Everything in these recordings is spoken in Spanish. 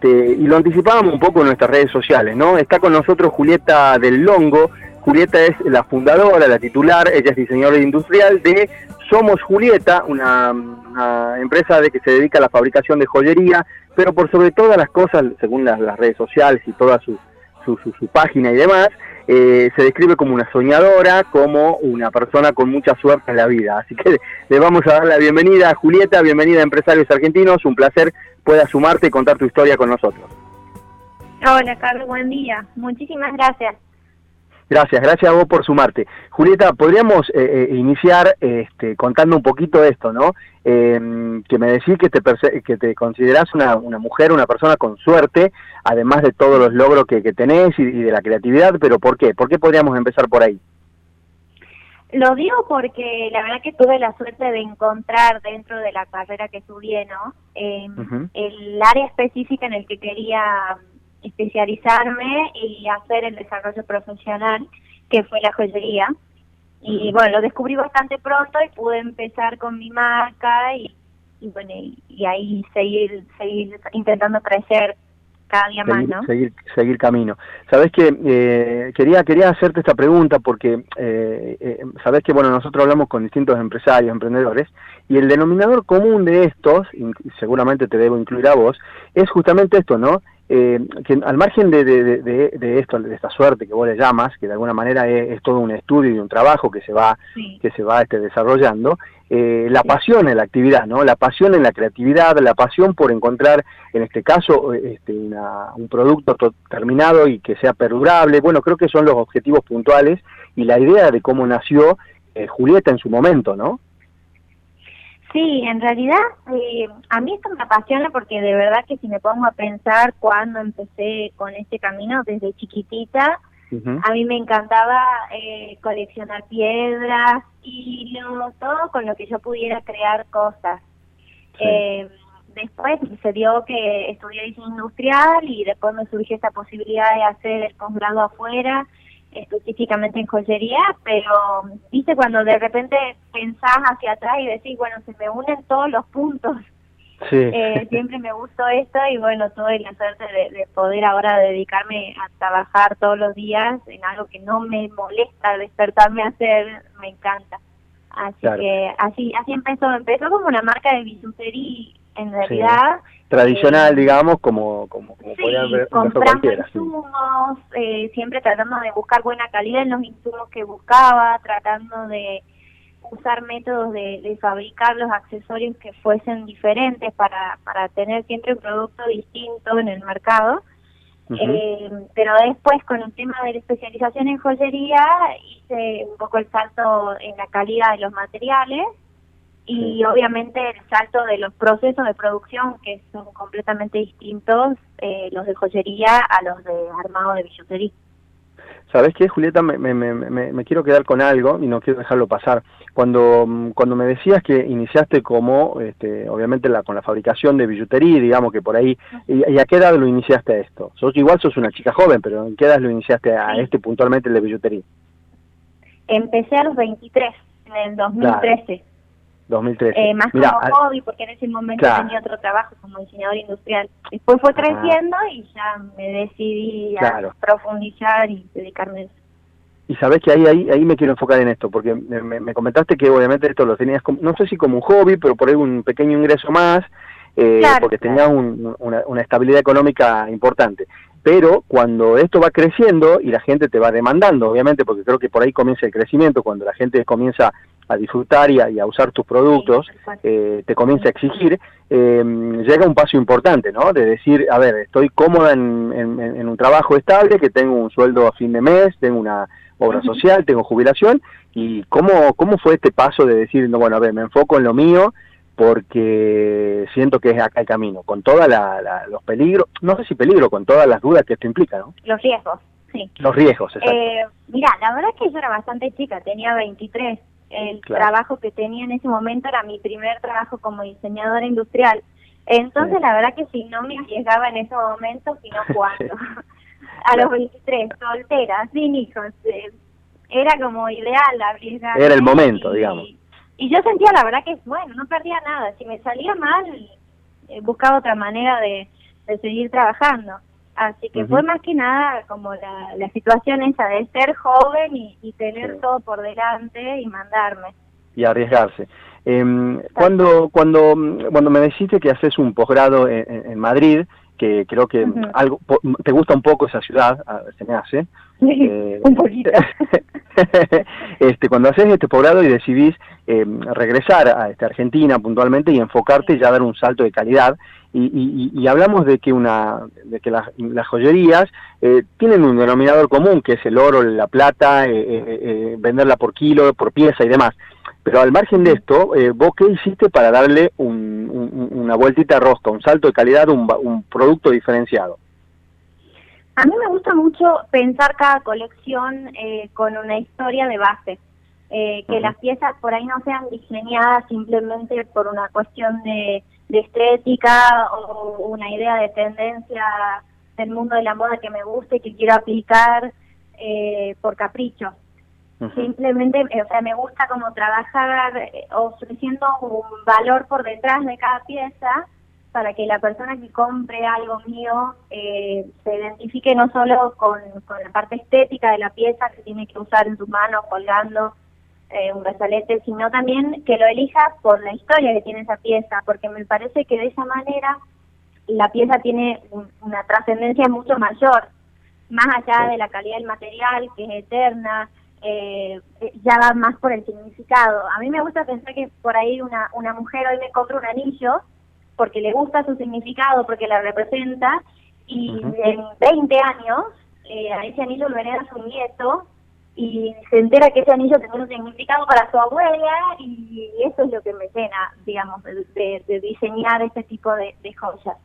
este, y lo anticipábamos un poco en nuestras redes sociales, ¿no? Está con nosotros Julieta del Longo. Julieta es la fundadora, la titular, ella es diseñadora industrial de Somos Julieta, una, empresa de que se dedica a la fabricación de joyería, pero por sobre todas las cosas, según las, redes sociales y toda su, su, su, página y demás, eh, se describe como una soñadora, como una persona con mucha suerte en la vida. Así que le vamos a dar la bienvenida a Julieta, bienvenida a Empresarios Argentinos, un placer pueda sumarte y contar tu historia con nosotros. Hola Carlos, buen día. Muchísimas gracias. Gracias, gracias a vos por sumarte. Julieta, podríamos eh, eh, iniciar este, contando un poquito de esto, ¿no? Em, que me decís que te, que te considerás una, una, mujer, una persona con suerte, además de todos los logros que, que tenés y, y, de la creatividad, pero ¿por qué? ¿Por qué podríamos empezar por ahí? Lo digo porque la verdad que tuve la suerte de encontrar dentro de la carrera que estudié, ¿no? Em, el área específica en el que quería especializarme y hacer el desarrollo profesional, que fue la joyería. Y bueno, lo descubrí bastante pronto y pude empezar con mi marca y, bueno, y, ahí seguir, seguir intentando crecer cada día seguir, más, ¿no? Seguir, seguir camino. Sabes que eh, quería quería hacerte esta pregunta porque eh, eh, sabes que bueno nosotros hablamos con distintos empresarios, emprendedores y el denominador común de estos, y seguramente te debo incluir a vos, es justamente esto, ¿no? Eh, que al margen de, de, esto, de esta suerte que vos le llamas, que de alguna manera es, todo un estudio y un trabajo que se va, que se va este, desarrollando, eh, la pasión en la actividad, ¿no? La pasión en la creatividad, la pasión por encontrar, en este caso, este, un producto terminado y que sea perdurable. Bueno, creo que son los objetivos puntuales y la idea de cómo nació eh, Julieta en su momento, ¿no? Sí, en realidad eh, a mí esto me apasiona porque de verdad que si me pongo a pensar cuando empecé con este camino desde chiquitita, a mí me encantaba eh, coleccionar piedras y lo, todo con lo que yo pudiera crear cosas. Eh, después se dio que estudié diseño industrial y después me surgió esta posibilidad de hacer el posgrado afuera específicamente en joyería, pero viste cuando de repente pensás hacia atrás y decís, bueno, se me unen todos los puntos. Sí. Eh, siempre me gustó esto y bueno, tuve la suerte de, poder ahora dedicarme a trabajar todos los días en algo que no me molesta despertarme a hacer, me encanta. Así que así así empezó, empezó como una marca de bisutería en realidad tradicional, digamos, como, como, como sí, ver comprando insumos, eh, siempre tratando de buscar buena calidad en los insumos que buscaba, tratando de usar métodos de, de fabricar los accesorios que fuesen diferentes para, para tener siempre un producto distinto en el mercado. eh, pero después con el tema de la especialización en joyería hice un poco el salto en la calidad de los materiales y obviamente el salto de los procesos de producción que son completamente distintos eh, los de joyería a los de armado de billutería. ¿Sabes qué, Julieta? Me, me, me, me, quiero quedar con algo y no quiero dejarlo pasar. Cuando, cuando me decías que iniciaste como, este, obviamente, la, con la fabricación de billutería, digamos que por ahí, y, a qué edad lo iniciaste a esto? Sos, igual sos una chica joven, pero ¿en qué edad lo iniciaste a este puntualmente el de billutería? Empecé a los 23, en el 2013. 2013. Eh, más como hobby, porque en ese momento tenía otro trabajo como diseñador industrial. Después fue creciendo y ya me decidí a profundizar y dedicarme a eso. Y sabes que ahí, ahí, ahí me quiero enfocar en esto, porque me, comentaste que obviamente esto lo tenías, como, no sé si como un hobby, pero por ahí un pequeño ingreso más, eh, porque tenías una, una estabilidad económica importante pero cuando esto va creciendo y la gente te va demandando, obviamente, porque creo que por ahí comienza el crecimiento, cuando la gente comienza a disfrutar y a, usar tus productos, eh, te comienza a exigir, eh, llega un paso importante, ¿no? De decir, a ver, estoy cómoda en, en, un trabajo estable, que tengo un sueldo a fin de mes, tengo una obra social, tengo jubilación, y cómo, cómo fue este paso de decir, no, bueno, a ver, me enfoco en lo mío, porque siento que es acá el camino, con todos los peligros, no sé si peligro, con todas las dudas que esto implica, ¿no? Los riesgos, sí. Los riesgos, exacto. Eh, mira, la verdad es que yo era bastante chica, tenía 23, el trabajo que tenía en ese momento era mi primer trabajo como diseñadora industrial. Entonces, la verdad que si no me arriesgaba en ese momento, sino cuando. a los 23, soltera, sin hijos. Eh, era como ideal arriesgar. Era el momento, digamos. Y yo sentía, la verdad, que bueno, no perdía nada. Si me salía mal, eh, buscaba otra manera de, de seguir trabajando. Así que fue más que nada como la, la situación esa de ser joven y, tener todo por delante y mandarme. Y arriesgarse. Eh, cuando, cuando, cuando me dijiste que haces un posgrado en, Madrid, que creo que algo te gusta un poco esa ciudad, se me hace. Eh, un poquito. este, cuando haces este posgrado y decidís eh, regresar a este, Argentina puntualmente y enfocarte ya a dar un salto de calidad, y, hablamos de que una de que las, joyerías eh, tienen un denominador común que es el oro, la plata, venderla por kilo, por pieza y demás. Pero al margen de esto, ¿vos qué hiciste para darle una vueltita a rosca, un salto de calidad, un producto diferenciado? A mí me gusta mucho pensar cada colección eh, con una historia de base, eh, que las piezas por ahí no sean diseñadas simplemente por una cuestión de, estética o una idea de tendencia del mundo de la moda que me guste y que quiero aplicar eh, por capricho. Simplemente, o sea, me gusta como trabajar ofreciendo un valor por detrás de cada pieza para que la persona que compre algo mío eh, se identifique no solo con, la parte estética de la pieza que tiene que usar en sus manos colgando eh, un brazalete, sino también que lo elija por la historia que tiene esa pieza, porque me parece que de esa manera la pieza tiene una trascendencia mucho mayor, más allá de la calidad del material, que es eterna, eh, ya va más por el significado. A mí me gusta pensar que por ahí una, una mujer hoy me compra un anillo porque le gusta su significado, porque la representa, y en 20 años eh, a ese anillo lo hereda su nieto y se entera que ese anillo tiene un significado para su abuela y eso es lo que me llena, digamos, de, diseñar este tipo de, joyas.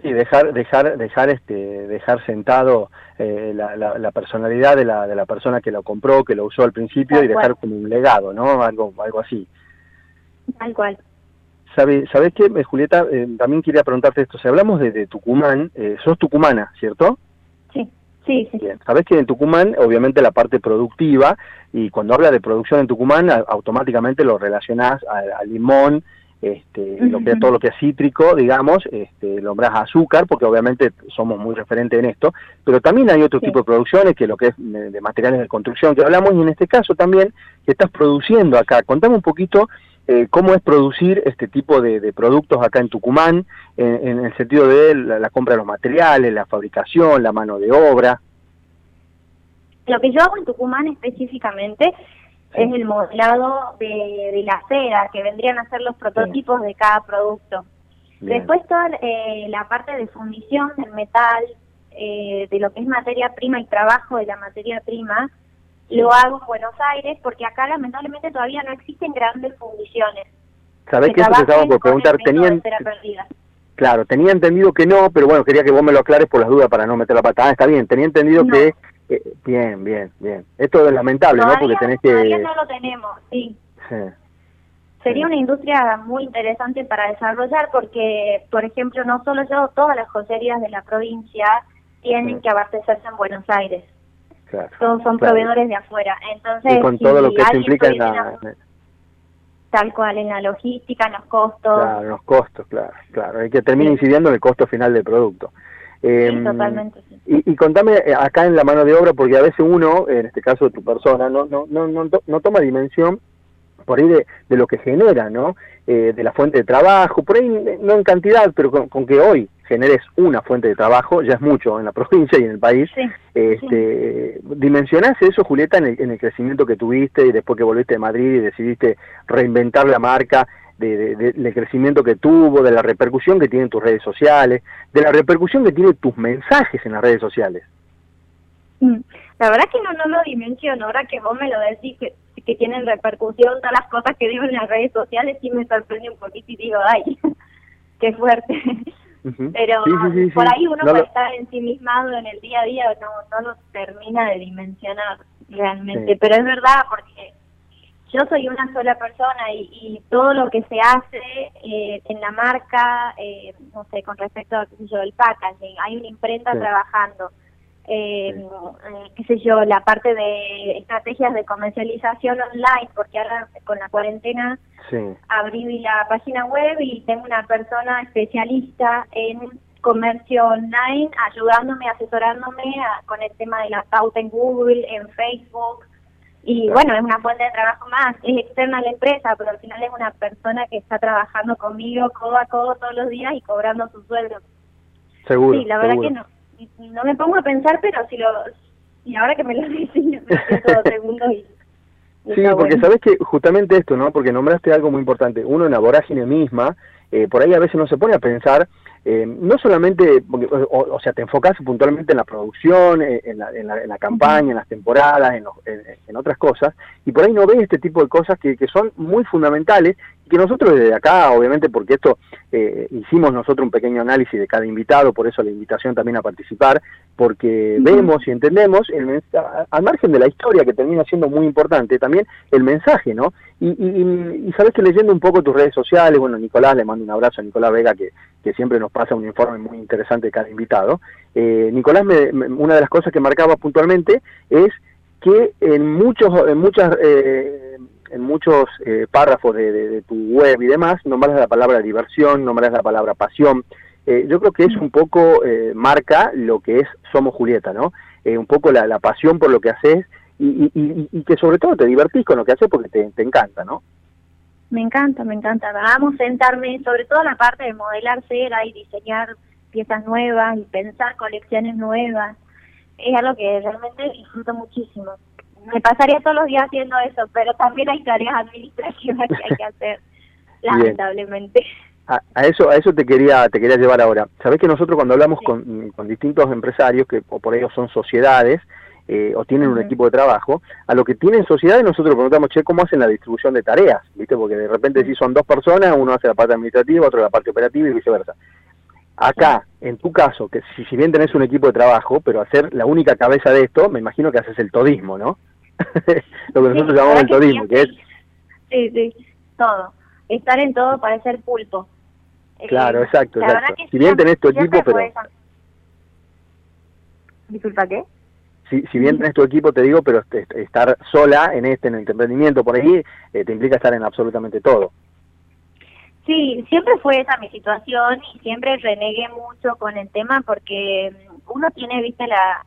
Sí, dejar, dejar, dejar, este, dejar sentado eh, la, la, personalidad de la, de la persona que lo compró, que lo usó al principio y dejar como un legado, ¿no? Algo, algo así. Tal cual. ¿Sabes qué, eh, Julieta? Eh, también quería preguntarte esto. Si hablamos de, Tucumán, eh, sos tucumana, ¿cierto? Sí, sí, sí. Sabes que en Tucumán, obviamente, la parte productiva, y cuando habla de producción en Tucumán, automáticamente lo relacionás al limón, este, lo que todo lo que es cítrico, digamos, este, nombras azúcar, porque obviamente somos muy referentes en esto, pero también hay otro tipo de producciones, que lo que es de materiales de construcción que hablamos, y en este caso también, que estás produciendo acá. Contame un poquito eh, cómo es producir este tipo de, productos acá en Tucumán, en, el sentido de la, compra de los materiales, la fabricación, la mano de obra. Lo que yo hago en Tucumán específicamente es el modelado de, la cera, que vendrían a ser los prototipos de cada producto. Después toda eh, la parte de fundición del metal, eh, de lo que es materia prima y trabajo de la materia prima, lo hago en Buenos Aires porque acá lamentablemente todavía no existen grandes fundiciones. ¿Sabés que eso te estaba por preguntar? Tenían, claro, tenía entendido que no, pero bueno, quería que vos me lo aclares por las dudas para no meter la patada. Ah, está bien, tenía entendido que... Eh, bien, bien, bien. Esto es lamentable, ¿no? Porque tenés que... Todavía no lo tenemos, sí. Sería una industria muy interesante para desarrollar porque, por ejemplo, no solo yo, todas las joyerías de la provincia tienen que abastecerse en Buenos Aires todos son proveedores de afuera. Entonces, y con todo lo que se implica en la... Tal cual, en la logística, en los costos. Claro, los costos, claro, claro. Hay que termina incidiendo en el costo final del producto. Em, totalmente. Y, y, contame eh, acá en la mano de obra, porque a veces uno, en este caso tu persona, no, no, no, no, no toma dimensión por ahí de, de lo que genera, ¿no? Eh, de la fuente de trabajo, por ahí no en cantidad, pero con, que hoy generes una fuente de trabajo, ya es mucho en la provincia y en el país. este, ¿Dimensionás eso, Julieta, en el, crecimiento que tuviste y después que volviste de Madrid y decidiste reinventar la marca, de, del crecimiento que tuvo, de la repercusión que tienen tus redes sociales, de la repercusión que tienen tus mensajes en las redes sociales? Mm. La verdad que no, no lo dimensiono, ahora que vos me lo decís, que que tienen repercusión, todas las cosas que digo en las redes sociales, sí me sorprende un poquito y digo, ay, qué fuerte. Pero por ahí uno puede estar ensimismado en el día a día, no, no lo termina de dimensionar realmente. Pero es verdad, porque yo soy una sola persona y, y todo lo que se hace eh, en la marca, eh, no sé, con respecto a qué sé yo, el packaging, hay una imprenta trabajando eh, eh, qué sé yo, la parte de estrategias de comercialización online, porque ahora con la cuarentena abrí la página web y tengo una persona especialista en comercio online, ayudándome, asesorándome con el tema de la pauta en Google, en Facebook. Y bueno, es una fuente de trabajo más, es externa a la empresa, pero al final es una persona que está trabajando conmigo codo a codo todos los días y cobrando su sueldo. Seguro. Sí, la verdad que no. No me pongo a pensar, pero si lo. Y ahora que me lo dicen, me lo segundos y. Sí, porque sabes que justamente esto, ¿no? Porque nombraste algo muy importante. Uno en la vorágine misma, eh, por ahí a veces no se pone a pensar eh, no solamente, o, sea, te enfocas puntualmente en la producción, eh, en la, en la, campaña, en las temporadas, en, en, otras cosas, y por ahí no ves este tipo de cosas que, que son muy fundamentales que nosotros desde acá, obviamente, porque esto eh, hicimos nosotros un pequeño análisis de cada invitado, por eso la invitación también a participar, porque vemos y entendemos, el al margen de la historia que termina siendo muy importante, también el mensaje, ¿no? Y, y, y sabes que leyendo un poco tus redes sociales, bueno, Nicolás, le mando un abrazo a Nicolás Vega, que, que siempre nos pasa un informe muy interesante de cada invitado. Eh, Nicolás, me, una de las cosas que marcaba puntualmente es que en muchos, en muchas, eh, en muchos eh, párrafos de, tu web y demás, nombras la palabra diversión, nombras la palabra pasión. yo creo que es un poco marca lo que es Somos Julieta, ¿no? un poco la, pasión por lo que haces y, y, que sobre todo te divertís con lo que haces porque te, te encanta, ¿no? Me encanta, me encanta. Vamos a sentarme, sobre todo la parte de modelar cera y diseñar piezas nuevas y pensar colecciones nuevas. Es algo que realmente disfruto muchísimo. Me pasaría todos los días haciendo eso, pero también hay tareas administrativas que hay que hacer, lamentablemente. A, eso a eso te quería te quería llevar ahora. Sabés que nosotros cuando hablamos con, con distintos empresarios que o por ellos son sociedades, eh, o tienen un equipo de trabajo, a lo que tienen sociedades nosotros preguntamos, che, ¿cómo hacen la distribución de tareas? ¿Viste? Porque de repente si son dos personas, uno hace la parte administrativa, otro la parte operativa y viceversa. Acá, en tu caso, que si, si bien tenés un equipo de trabajo, pero hacer la única cabeza de esto, me imagino que haces el todismo, ¿no? lo que nosotros llamamos el todismo, que es... Sí, sí, todo. Estar en todo para ser pulpo. Claro, eh, exacto, exacto. Si bien tenés tu equipo, pero... Disculpa, ¿qué? si, bien tenés tu equipo, te digo, pero estar sola en este, en el emprendimiento por ahí, eh, te implica estar en absolutamente todo. Sí, siempre fue esa mi situación y siempre renegué mucho con el tema porque uno tiene, viste, la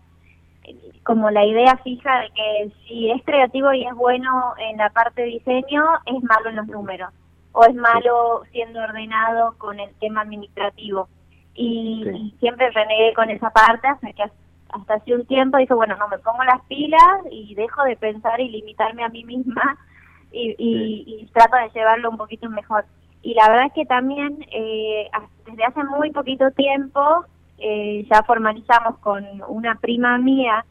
como la idea fija de que si es creativo y es bueno en la parte de diseño, es malo en los números o es malo siendo ordenado con el tema administrativo. Y, siempre renegué con esa parte hasta que hasta hace un tiempo dije, bueno, no, me pongo las pilas y dejo de pensar y limitarme a mí misma y, y, trato de llevarlo un poquito mejor. Y la verdad es que también eh, desde hace muy poquito tiempo eh, ya formalizamos con una prima mía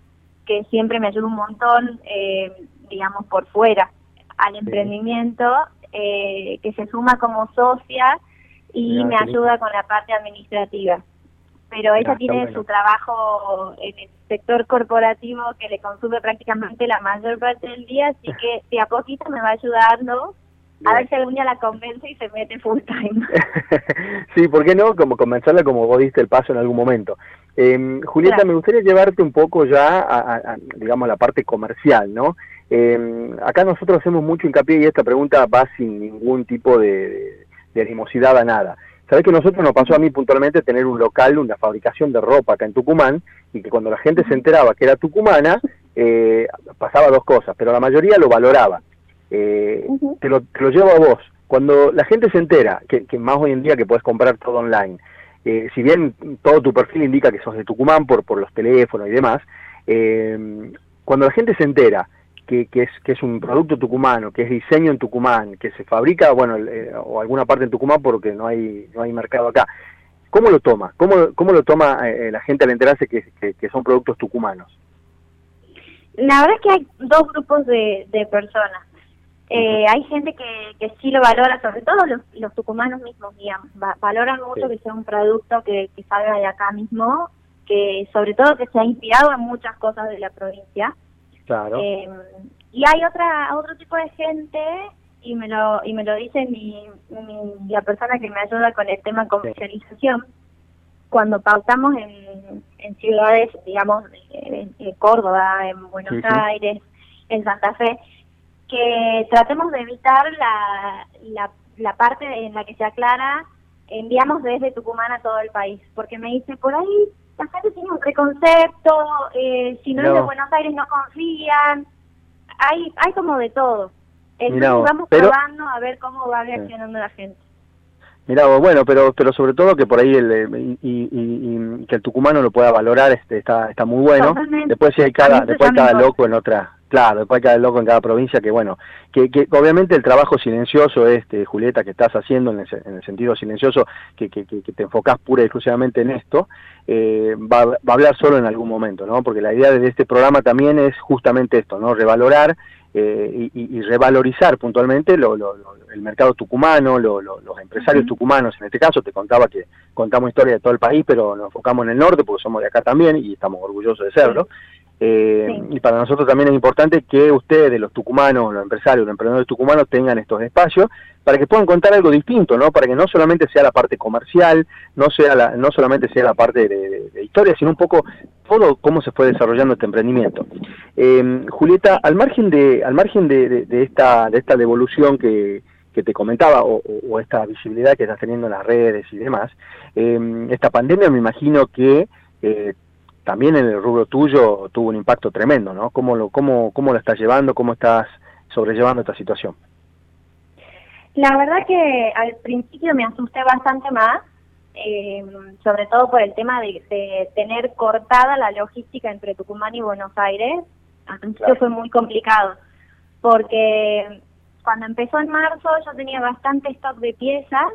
que siempre me ayuda un montón, eh, digamos, por fuera al emprendimiento, que se suma como socia y me ayuda con la parte administrativa. Pero ella tiene su trabajo en el sector corporativo que le consume prácticamente la mayor parte del día, así que de a poquito me va ayudando a ver si algún día la convence y se mete full time. sí, ¿por qué no? Como convencerla como vos diste el paso en algún momento. Eh, Julieta, me gustaría llevarte un poco ya a, digamos, la parte comercial, ¿no? Eh, acá nosotros hacemos mucho hincapié y esta pregunta va sin ningún tipo de, de animosidad a nada. Sabes que nosotros nos pasó a mí puntualmente tener un local, una fabricación de ropa acá en Tucumán, y que cuando la gente se enteraba que era tucumana, eh, pasaba dos cosas, pero la mayoría lo valoraba. Eh, te, lo, te, lo, llevo a vos. Cuando la gente se entera, que, más hoy en día que puedes comprar todo online, eh, si bien todo tu perfil indica que sos de Tucumán por, por los teléfonos y demás, cuando la gente se entera que, es, que es un producto tucumano, que es diseño en Tucumán, que se fabrica, bueno, eh, o alguna parte en Tucumán porque no hay, no hay mercado acá. ¿Cómo lo toma? ¿Cómo, cómo lo toma eh, la gente al enterarse que, que, son productos tucumanos? La verdad es que hay dos grupos de, de personas. Eh, hay gente que, que sí lo valora, sobre todo los, los tucumanos mismos, digamos, valoran mucho que sea un producto que, que salga de acá mismo, que sobre todo que se ha inspirado en muchas cosas de la provincia. Claro. Eh, y hay otra otro tipo de gente y me lo y me lo dice mi, la persona que me ayuda con el tema comercialización. Cuando pautamos en, en ciudades digamos en, Córdoba en Buenos Aires en Santa Fe que tratemos de evitar la, la, la parte en la que se aclara enviamos desde Tucumán a todo el país, porque me dice, por ahí la gente tiene un preconcepto, eh, si no, es de Buenos Aires no confían, hay, hay como de todo. Entonces vamos probando a ver cómo va reaccionando la gente. Mira, bueno, pero pero sobre todo que por ahí el y, que el tucumano lo pueda valorar este está está muy bueno. Después si hay cada después cada loco en otra Claro, después cada loco en cada provincia que bueno, que, que obviamente el trabajo silencioso este Julieta que estás haciendo en el, sentido silencioso que, que, que, te enfocás pura y exclusivamente en esto, eh, va, va, a hablar solo en algún momento, ¿no? Porque la idea de este programa también es justamente esto, ¿no? Revalorar eh, y, revalorizar puntualmente lo, el mercado tucumano, los empresarios tucumanos. En este caso te contaba que contamos historia de todo el país, pero nos enfocamos en el norte porque somos de acá también y estamos orgullosos de serlo. Eh, y para nosotros también es importante que ustedes, los tucumanos, los empresarios, los emprendedores tucumanos, tengan estos espacios para que puedan contar algo distinto, ¿no? Para que no solamente sea la parte comercial, no sea la, no solamente sea la parte de, historia, sino un poco todo cómo se fue desarrollando este emprendimiento. Eh, Julieta, al margen de, al margen de, esta, de esta devolución que, que te comentaba, o, esta visibilidad que estás teniendo en las redes y demás, eh, esta pandemia me imagino que eh, también en el rubro tuyo tuvo un impacto tremendo, ¿no? ¿Cómo lo, cómo, cómo lo estás llevando? ¿Cómo estás sobrellevando esta situación? La verdad que al principio me asusté bastante más, eh, sobre todo por el tema de, tener cortada la logística entre Tucumán y Buenos Aires. Al principio fue muy complicado, porque cuando empezó en marzo yo tenía bastante stock de piezas,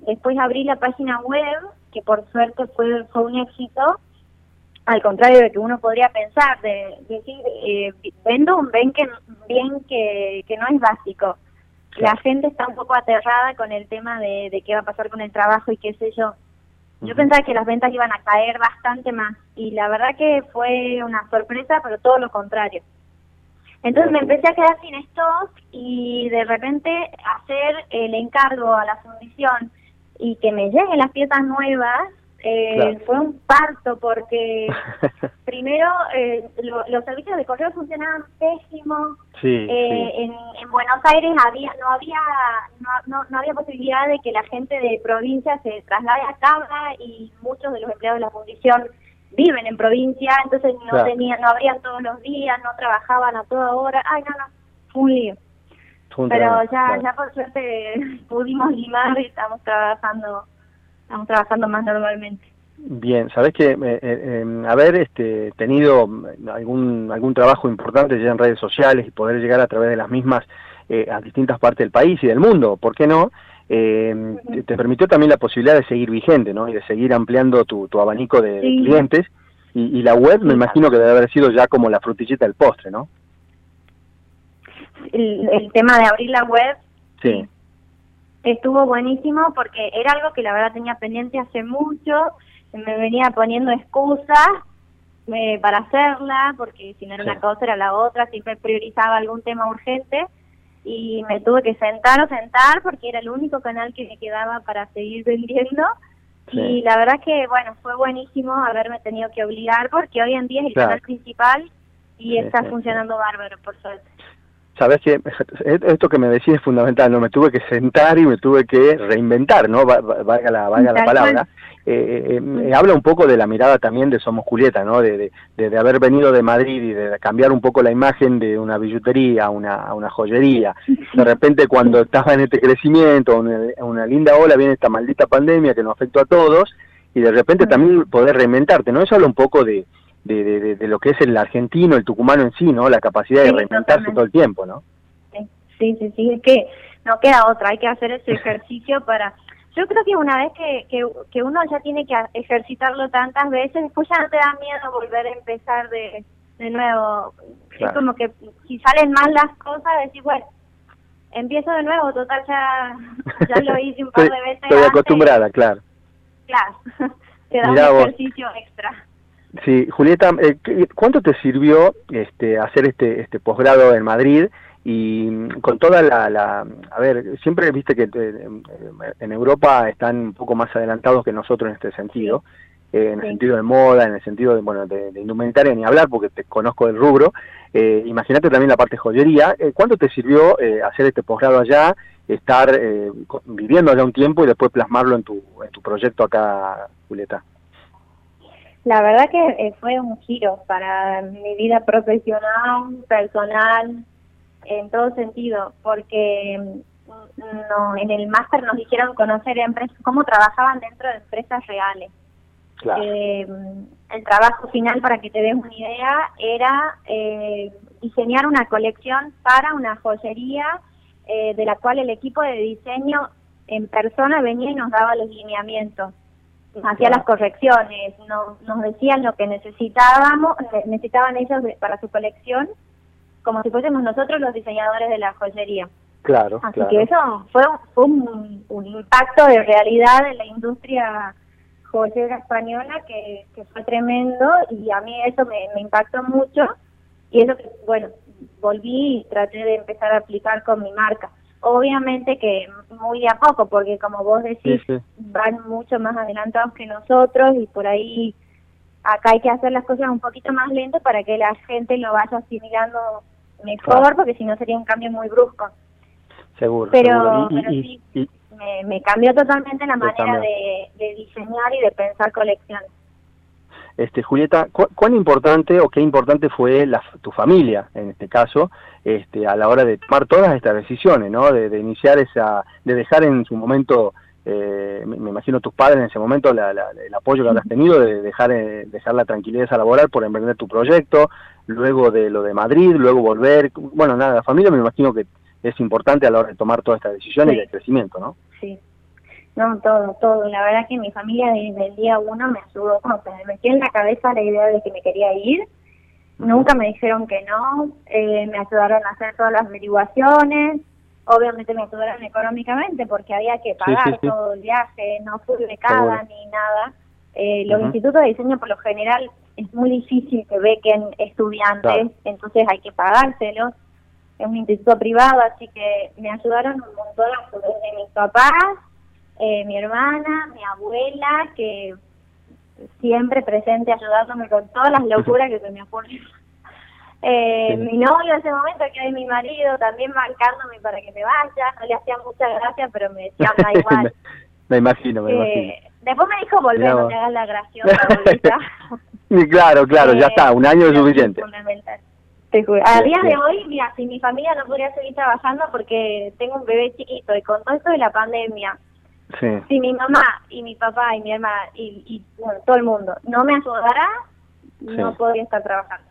después abrí la página web, que por suerte fue, fue un éxito, al contrario de que uno podría pensar, de, decir, eh, vendo un bien que, bien que, que no es básico. La gente está un poco aterrada con el tema de, de qué va a pasar con el trabajo y qué sé yo. Yo pensaba que las ventas iban a caer bastante más y la verdad que fue una sorpresa, pero todo lo contrario. Entonces me empecé a quedar sin stock y de repente hacer el encargo a la fundición y que me lleguen las piezas nuevas eh, fue un parto porque primero eh, los servicios de correo funcionaban pésimo. Eh, en, en, Buenos Aires había no había no, no, había posibilidad de que la gente de provincia se traslade a Cabra y muchos de los empleados de la fundición viven en provincia, entonces no tenían no abrían todos los días, no trabajaban a toda hora. Ay, no, no, fue un lío. Pero ya ya por suerte pudimos limar y estamos trabajando estamos trabajando más normalmente. Bien, sabes que eh, eh, haber este, tenido algún algún trabajo importante ya en redes sociales y poder llegar a través de las mismas eh, a distintas partes del país y del mundo, ¿por qué no? Em, te, permitió también la posibilidad de seguir vigente, ¿no? Y de seguir ampliando tu, tu abanico de, clientes. Y, la web me imagino que debe haber sido ya como la frutillita del postre, ¿no? El, el tema de abrir la web. Sí estuvo buenísimo porque era algo que la verdad tenía pendiente hace mucho, me venía poniendo excusas eh, para hacerla, porque si no era una cosa era la otra, siempre priorizaba algún tema urgente y me tuve que sentar o sentar porque era el único canal que me quedaba para seguir vendiendo. Y la verdad que, bueno, fue buenísimo haberme tenido que obligar porque hoy en día es el canal principal y está funcionando bárbaro, por suerte sabes que esto que me decís es fundamental, no me tuve que sentar y me tuve que reinventar, ¿no? Valga la, valga la palabra. Eh, eh, eh, habla un poco de la mirada también de Somos Julieta, ¿no? De, de, haber venido de Madrid y de cambiar un poco la imagen de una billutería a una, una joyería. De repente cuando estaba en este crecimiento, una, una linda ola, viene esta maldita pandemia que nos afectó a todos y de repente también poder reinventarte, ¿no? Eso habla un poco de, de, de, lo que es el argentino, el tucumano en sí, ¿no? La capacidad de reinventarse todo el tiempo, ¿no? Sí, sí, sí, es que no queda otra, hay que hacer ese ejercicio para... Yo creo que una vez que, que, que uno ya tiene que ejercitarlo tantas veces, después ya no te da miedo volver a empezar de, de nuevo. Es como que si salen mal las cosas, decís, bueno, empiezo de nuevo, total ya, ya lo hice un par de veces. Estoy acostumbrada, claro. Claro, te da un ejercicio extra. Sí, Julieta, eh, ¿cuánto te sirvió este, hacer este, este posgrado en Madrid? Y mm, con toda la, la, a ver, siempre viste que eh, en Europa están un poco más adelantados que nosotros en este sentido. eh, en el sentido de moda, en el sentido de, bueno, de, indumentaria, ni hablar porque te conozco del rubro. Eh, Imagínate también la parte de joyería. Eh, ¿Cuánto te sirvió eh, hacer este posgrado allá, estar viviendo allá un tiempo y después plasmarlo en tu, en tu proyecto acá, Julieta? La verdad que fue un giro para mi vida profesional, personal, en todo sentido, porque mm, no, en el máster nos dijeron conocer empresas, cómo trabajaban dentro de empresas reales. Eh, el trabajo final, para que te des una idea, era eh, diseñar una colección para una joyería eh, de la cual el equipo de diseño en persona venía y nos daba los lineamientos, hacía las correcciones, nos, nos decían lo que necesitábamos, necesitaban ellos para su colección, como si fuésemos nosotros los diseñadores de la joyería. Claro. Así que eso fue, un, un impacto de realidad en la industria joyera española que, fue tremendo y a mí eso me, impactó mucho y eso que, bueno, volví y traté de empezar a aplicar con mi marca. Obviamente que muy de a poco, porque como vos decís, van mucho más adelantados que nosotros y por ahí acá hay que hacer las cosas un poquito más lento para que la gente lo vaya asimilando mejor, porque si no sería un cambio muy brusco. Seguro. Pero, sí, me, cambió totalmente la manera de, diseñar y de pensar colecciones. Este, Julieta, ¿cuán importante o qué importante fue la, tu familia, en este caso, este, a la hora de tomar todas estas decisiones, ¿no? De, iniciar esa, de dejar en su momento, eh, me, imagino tus padres en ese momento, el apoyo que habrás tenido, de dejar, eh, dejar la tranquilidad laboral por emprender tu proyecto, luego de lo de Madrid, luego volver, bueno, nada, la familia me imagino que es importante a la hora de tomar todas estas decisiones y de crecimiento, ¿no? Sí. No, todo, todo. La verdad que mi familia desde el día uno me ayudó, me metió en la cabeza la idea de que me quería ir. Nunca me dijeron que no, eh, me ayudaron a hacer todas las averiguaciones, obviamente me ayudaron económicamente porque había que pagar todo el viaje, no fui becada ni nada. Eh, los institutos de diseño por lo general es muy difícil que bequen estudiantes, entonces hay que pagárselos. Es un instituto privado, así que me ayudaron un montón desde mis papás, eh, mi hermana, mi abuela, que siempre presente ayudándome con todas las locuras que se me ocurren. Eh, Mi novio en ese momento, que es mi marido, también bancándome para que me vaya, no le hacía muchas gracias, pero me decía, da igual. me imagino, me imagino. Eh, después me dijo, volver, no te hagas la graciosa, claro, claro, ya está, un año es suficiente. A día de hoy, mira, si mi familia no podría seguir trabajando porque tengo un bebé chiquito y con todo esto de la pandemia, si mi mamá y mi papá y mi hermana y, bueno, todo el mundo no me ayudara, no podría estar trabajando.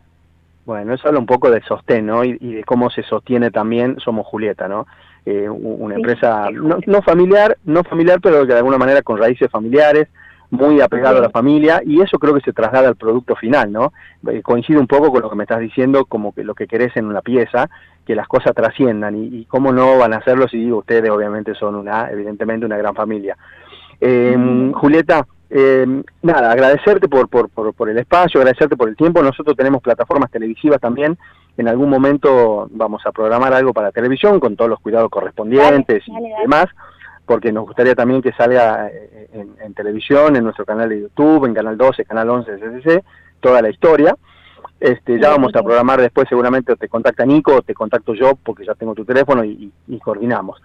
Bueno, eso habla un poco de sostén, ¿no? Y, de cómo se sostiene también Somos Julieta, ¿no? Eh, una empresa no, no familiar, no familiar, pero que de alguna manera con raíces familiares, muy apegado a la familia y eso creo que se traslada al producto final, ¿no? Eh, coincide un poco con lo que me estás diciendo, como que lo que querés en una pieza, que las cosas trasciendan y, cómo no van a hacerlo si ustedes obviamente son una, evidentemente una gran familia. Em, Julieta, eh, nada, agradecerte por, por, por, el espacio, agradecerte por el tiempo. Nosotros tenemos plataformas televisivas también. En algún momento vamos a programar algo para televisión con todos los cuidados correspondientes y demás porque nos gustaría también que salga eh, en, televisión, en nuestro canal de YouTube, en Canal 12, Canal 11, CCC, toda la historia. Este, ya vamos a programar después, seguramente te contacta Nico o te contacto yo, porque ya tengo tu teléfono y, coordinamos.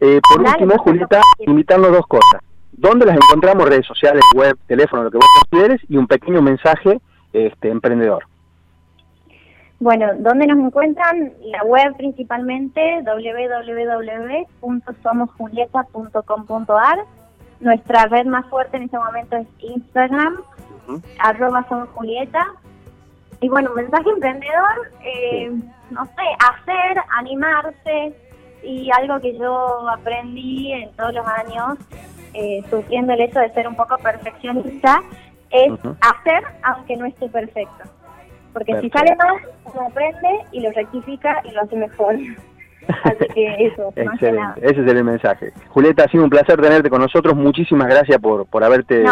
Eh, por último, Julieta, invitarnos dos cosas. ¿Dónde las encontramos? Redes sociales, web, teléfono, lo que vos consideres, y un pequeño mensaje este, emprendedor. Bueno, ¿dónde nos encuentran? La web principalmente www.somosjulieta.com.ar. Nuestra red más fuerte en este momento es Instagram, arroba somosjulieta. Y bueno, mensaje emprendedor, eh, no sé, hacer, animarse y algo que yo aprendí en todos los años, eh, sufriendo el hecho de ser un poco perfeccionista, es hacer aunque no esté perfecto. Porque si sale mal, uno aprende y lo rectifica y lo hace mejor. Así que eso, Excelente. Ese es el mensaje. Julieta, ha sido un placer tenerte con nosotros. Muchísimas gracias por, por haberte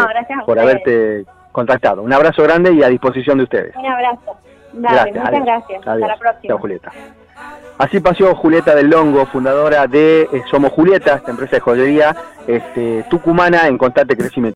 por haberte contactado. Un abrazo grande y a disposición de ustedes. Un abrazo. Dale, muchas gracias. Hasta la próxima. Chao, Julieta. Así pasó Julieta del Longo, fundadora de eh, Somos Julieta, esta empresa de joyería este, tucumana en constante crecimiento.